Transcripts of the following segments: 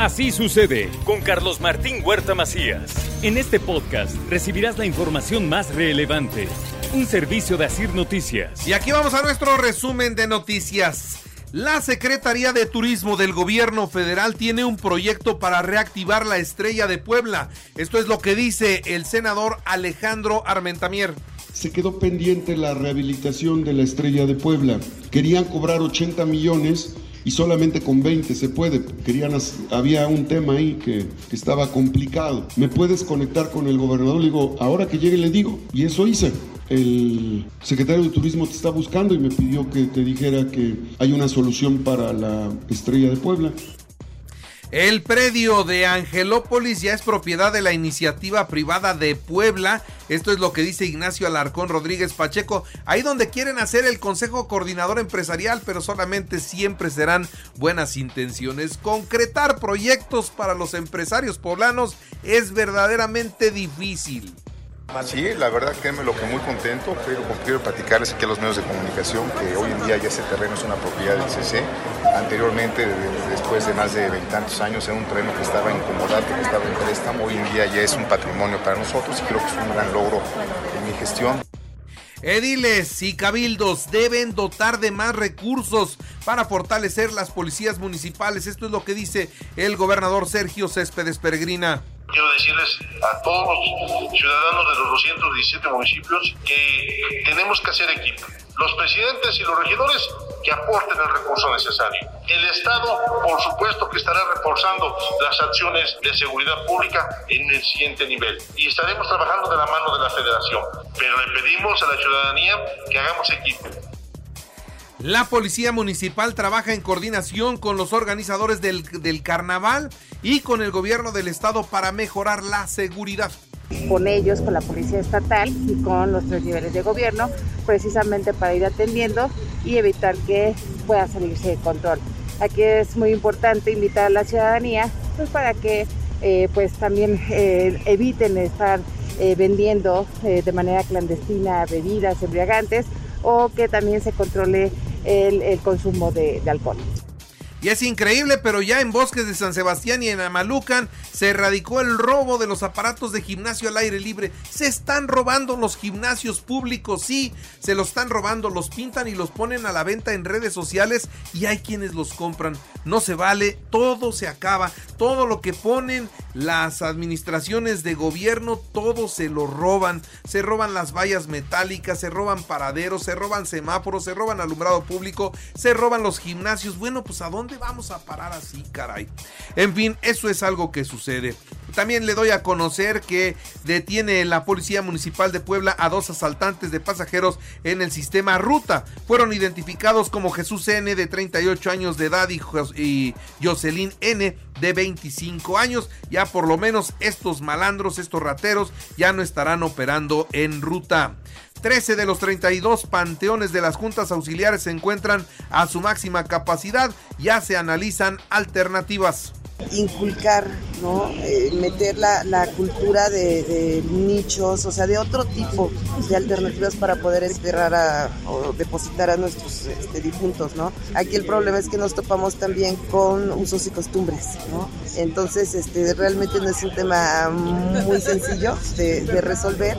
Así sucede con Carlos Martín Huerta Macías. En este podcast recibirás la información más relevante. Un servicio de Asir Noticias. Y aquí vamos a nuestro resumen de noticias. La Secretaría de Turismo del Gobierno Federal tiene un proyecto para reactivar la estrella de Puebla. Esto es lo que dice el senador Alejandro Armentamier. Se quedó pendiente la rehabilitación de la estrella de Puebla. Querían cobrar 80 millones y solamente con 20 se puede. Querían, había un tema ahí que, que, estaba complicado. ¿Me puedes conectar con el gobernador? Le digo, ahora que llegue le digo. Y eso hice. El secretario de Turismo te está buscando y me pidió que te dijera que hay una solución para la estrella de Puebla. El predio de Angelópolis ya es propiedad de la iniciativa privada de Puebla. Esto es lo que dice Ignacio Alarcón Rodríguez Pacheco. Ahí donde quieren hacer el Consejo Coordinador Empresarial, pero solamente siempre serán buenas intenciones. Concretar proyectos para los empresarios poblanos es verdaderamente difícil. Sí, la verdad créeme lo que muy contento, pero quiero platicarles aquí a los medios de comunicación que hoy en día ya ese terreno es una propiedad del CC. Anteriormente, después de más de veintantos años, era un terreno que estaba en comodato, que estaba en préstamo, hoy en día ya es un patrimonio para nosotros y creo que es un gran logro en mi gestión. Ediles y cabildos deben dotar de más recursos para fortalecer las policías municipales. Esto es lo que dice el gobernador Sergio Céspedes Peregrina. Quiero decirles a todos los ciudadanos de los 217 municipios que tenemos que hacer equipo. Los presidentes y los regidores que aporten el recurso necesario. El Estado, por supuesto, que estará reforzando las acciones de seguridad pública en el siguiente nivel. Y estaremos trabajando de la mano de la Federación. Pero le pedimos a la ciudadanía que hagamos equipo. La Policía Municipal trabaja en coordinación con los organizadores del, carnaval y con el gobierno del estado para mejorar la seguridad. Con ellos, con la Policía Estatal y con los tres niveles de gobierno, precisamente para ir atendiendo y evitar que pueda salirse de control. Aquí es muy importante invitar a la ciudadanía pues, para que eh, pues también eh, eviten estar eh, vendiendo de manera clandestina bebidas embriagantes o que también se controle el, consumo de alcohol. Y es increíble, pero ya en Bosques de San Sebastián y en Amalucan se erradicó el robo de los aparatos de gimnasio al aire libre. Se están robando los gimnasios públicos, sí, se los están robando, los pintan y los ponen a la venta en redes sociales y hay quienes los compran. No se vale, todo se acaba, todo lo que ponen las administraciones de gobierno, todo se lo roban. Se roban las vallas metálicas, se roban paraderos, se roban semáforos, se roban alumbrado público, se roban los gimnasios. Bueno, pues a dónde vamos a parar así, caray? En fin, eso es algo que sucede. También le doy a conocer que detiene la Policía Municipal de Puebla a dos asaltantes de pasajeros en el sistema Ruta. Fueron identificados como Jesús N de 38 años de edad y, y Jocelyn N de 25 años. Ya por lo menos estos malandros, estos rateros, ya no estarán operando en ruta. 13 de los 32 panteones de las juntas auxiliares se encuentran a su máxima capacidad. Ya se analizan alternativas inculcar, ¿no? Eh, meter la, la cultura de, nichos, o sea, de otro tipo de alternativas para poder enterrar a, o depositar a nuestros este, difuntos, ¿no? Aquí el problema es que nos topamos también con usos y costumbres, ¿no? Entonces, este, realmente no es un tema muy sencillo de resolver.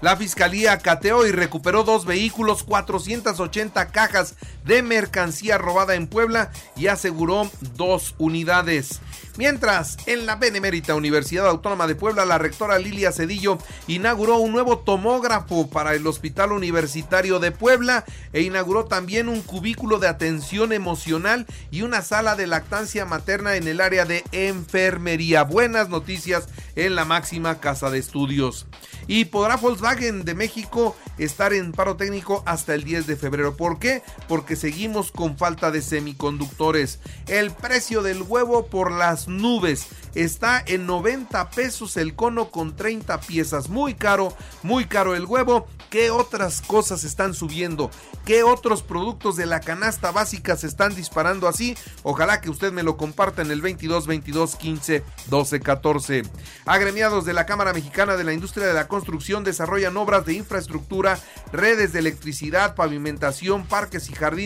La fiscalía cateó y recuperó dos vehículos, 480 cajas de mercancía robada en Puebla y aseguró dos unidades. Mientras, en la Benemérita Universidad Autónoma de Puebla, la rectora Lilia Cedillo inauguró un nuevo tomógrafo para el Hospital Universitario de Puebla e inauguró también un cubículo de atención emocional y una sala de lactancia materna en el área de enfermería. Buenas noticias en la máxima casa de estudios. Y podrá Volkswagen de México estar en paro técnico hasta el 10 de febrero. ¿Por qué? Porque seguimos con falta de semiconductores. El precio del huevo por las nubes está en 90 pesos el cono con 30 piezas. Muy caro, muy caro el huevo. ¿Qué otras cosas están subiendo? ¿Qué otros productos de la canasta básica se están disparando así? Ojalá que usted me lo comparta en el 22 22 15 12 14. Agremiados de la Cámara Mexicana de la Industria de la Construcción desarrollan obras de infraestructura, redes de electricidad, pavimentación, parques y jardines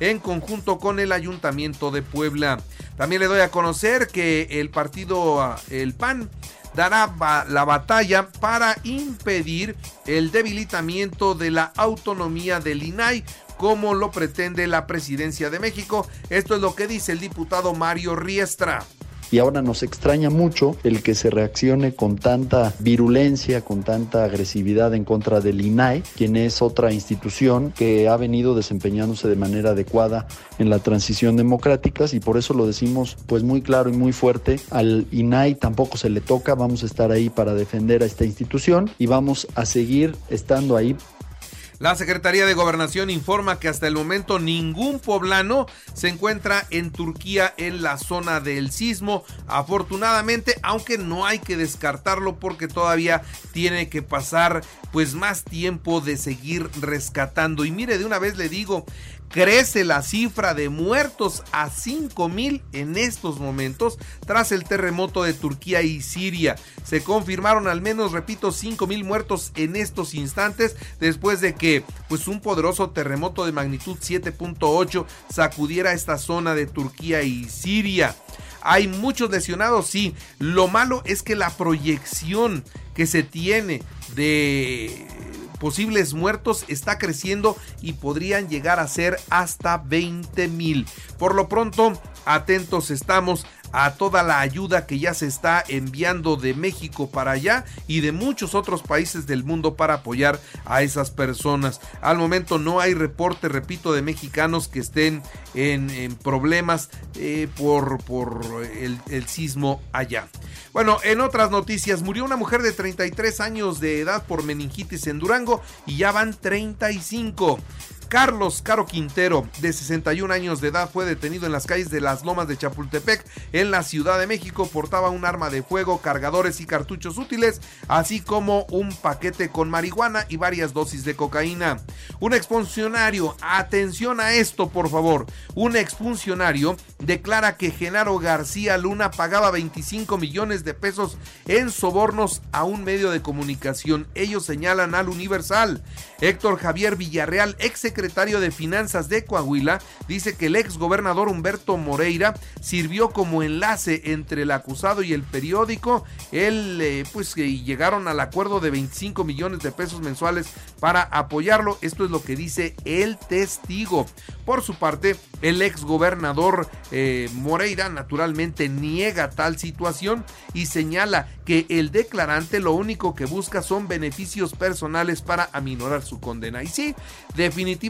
en conjunto con el Ayuntamiento de Puebla. También le doy a conocer que el partido, el PAN, dará la batalla para impedir el debilitamiento de la autonomía del INAI como lo pretende la presidencia de México. Esto es lo que dice el diputado Mario Riestra y ahora nos extraña mucho el que se reaccione con tanta virulencia, con tanta agresividad en contra del INAI, quien es otra institución que ha venido desempeñándose de manera adecuada en la transición democrática. Y por eso lo decimos pues muy claro y muy fuerte, al INAI tampoco se le toca, vamos a estar ahí para defender a esta institución y vamos a seguir estando ahí la Secretaría de Gobernación informa que hasta el momento ningún poblano se encuentra en Turquía en la zona del sismo. Afortunadamente, aunque no hay que descartarlo porque todavía tiene que pasar pues más tiempo de seguir rescatando. Y mire, de una vez le digo, Crece la cifra de muertos a 5 mil en estos momentos tras el terremoto de Turquía y Siria. Se confirmaron al menos, repito, 5 mil muertos en estos instantes después de que pues, un poderoso terremoto de magnitud 7.8 sacudiera esta zona de Turquía y Siria. Hay muchos lesionados, sí. Lo malo es que la proyección que se tiene de posibles muertos está creciendo y podrían llegar a ser hasta 20 mil. Por lo pronto, atentos estamos a toda la ayuda que ya se está enviando de México para allá y de muchos otros países del mundo para apoyar a esas personas. Al momento no hay reporte, repito, de mexicanos que estén en, problemas eh, por, por el, el sismo allá. Bueno, en otras noticias, murió una mujer de 33 años de edad por meningitis en Durango y ya van 35. Carlos Caro Quintero, de 61 años de edad, fue detenido en las calles de las Lomas de Chapultepec, en la Ciudad de México. Portaba un arma de fuego, cargadores y cartuchos útiles, así como un paquete con marihuana y varias dosis de cocaína. Un exfuncionario, atención a esto por favor, un exfuncionario declara que Genaro García Luna pagaba 25 millones de pesos en sobornos a un medio de comunicación. Ellos señalan al Universal. Héctor Javier Villarreal, ex secretario de Finanzas de Coahuila, dice que el ex gobernador Humberto Moreira sirvió como enlace entre el acusado y el periódico. Él, eh, pues, llegaron al acuerdo de 25 millones de pesos mensuales para apoyarlo. Esto es lo que dice el testigo. Por su parte, el ex gobernador eh, Moreira naturalmente niega tal situación y señala que el declarante lo único que busca son beneficios personales para aminorar su condena. Y sí, definitivamente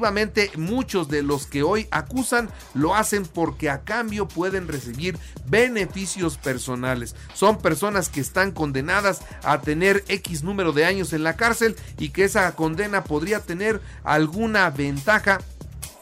muchos de los que hoy acusan lo hacen porque a cambio pueden recibir beneficios personales. Son personas que están condenadas a tener X número de años en la cárcel y que esa condena podría tener alguna ventaja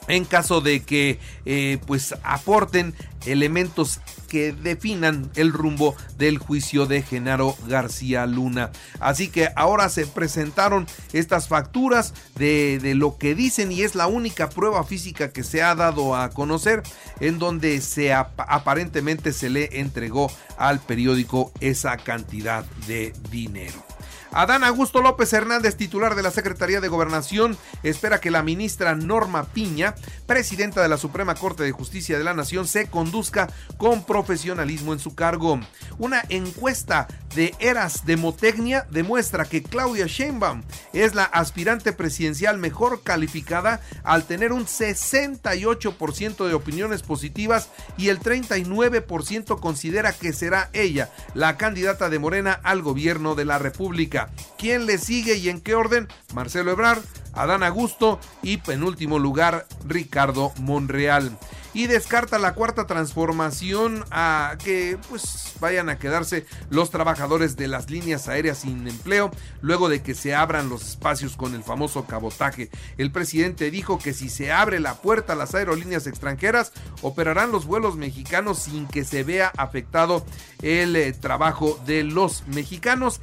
en caso de que eh, pues aporten elementos que definan el rumbo del juicio de Genaro García Luna. Así que ahora se presentaron estas facturas de, de, lo que dicen y es la única prueba física que se ha dado a conocer en donde se aparentemente se le entregó al periódico esa cantidad de dinero. Adán Augusto López Hernández, titular de la Secretaría de Gobernación, espera que la ministra Norma Piña, presidenta de la Suprema Corte de Justicia de la Nación, se conduzca con profesionalismo en su cargo. Una encuesta de Eras Demotecnia demuestra que Claudia Sheinbaum es la aspirante presidencial mejor calificada al tener un 68% de opiniones positivas y el 39% considera que será ella la candidata de Morena al gobierno de la República. ¿Quién le sigue y en qué orden? Marcelo Ebrard, Adán Augusto y penúltimo lugar Ricardo Monreal. y descarta la cuarta transformación a que pues vayan a quedarse los trabajadores de las líneas aéreas sin empleo luego de que se abran los espacios con el famoso cabotaje. El presidente dijo que si se abre la puerta a las aerolíneas extranjeras operarán los vuelos mexicanos sin que se vea afectado el eh, trabajo de los mexicanos.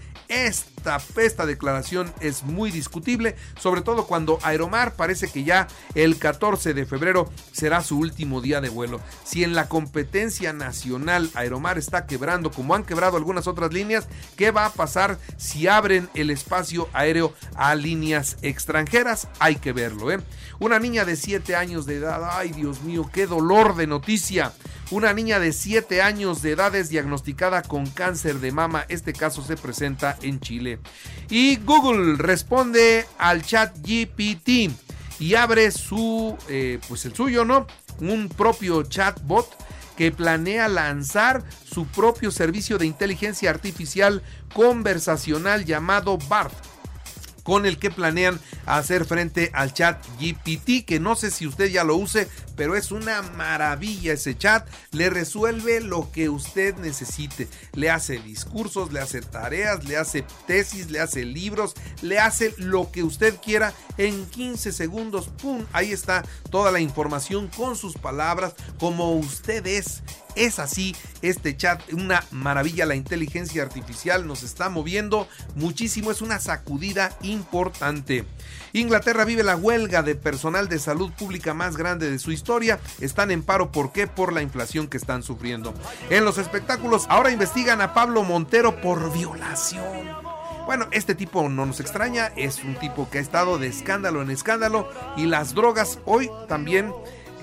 Esta, declaración es muy discutible, sobre todo cuando Aeromar parece que ya el 14 de febrero será su último día de vuelo. Si en la competencia nacional Aeromar está quebrando, como han quebrado algunas otras líneas, ¿qué va a pasar si abren el espacio aéreo a líneas extranjeras? Hay que verlo, ¿eh? Una niña de 7 años de edad, ay Dios mío, qué dolor de noticia. Una niña de 7 años de edad es diagnosticada con cáncer de mama. Este caso se presenta en Chile. Y Google responde al chat GPT y abre su, eh, pues el suyo, ¿no? Un propio chatbot que planea lanzar su propio servicio de inteligencia artificial conversacional llamado BART con el que planean hacer frente al chat GPT, que no sé si usted ya lo use, pero es una maravilla ese chat. Le resuelve lo que usted necesite. Le hace discursos, le hace tareas, le hace tesis, le hace libros, le hace lo que usted quiera en 15 segundos. ¡Pum! Ahí está toda la información con sus palabras, como usted es. Es así este chat, una maravilla. La inteligencia artificial nos está moviendo muchísimo. Es una sacudida importante. Inglaterra vive la huelga de personal de salud pública más grande de su historia. Están en paro, ¿por qué? Por la inflación que están sufriendo. En los espectáculos, ahora investigan a Pablo Montero por violación. Bueno, este tipo no nos extraña, es un tipo que ha estado de escándalo en escándalo y las drogas hoy también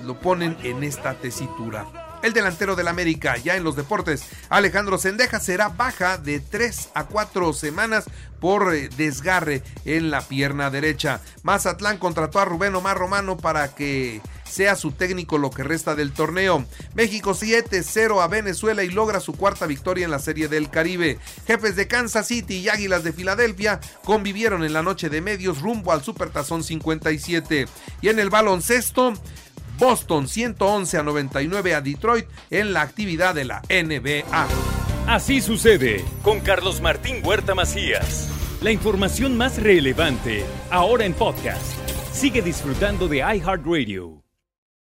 lo ponen en esta tesitura. El delantero del América, ya en los deportes, Alejandro Sendeja será baja de 3 a 4 semanas por eh, desgarre en la pierna derecha. Mazatlán contrató a Rubén Omar Romano para que sea su técnico lo que resta del torneo. México 7-0 a Venezuela y logra su cuarta victoria en la Serie del Caribe. Jefes de Kansas City y Águilas de Filadelfia convivieron en la noche de medios rumbo al Supertazón 57. Y en el baloncesto, Boston 111 a 99 a Detroit en la actividad de la NBA. Así sucede con Carlos Martín Huerta Macías. La información más relevante ahora en podcast. Sigue disfrutando de iHeartRadio.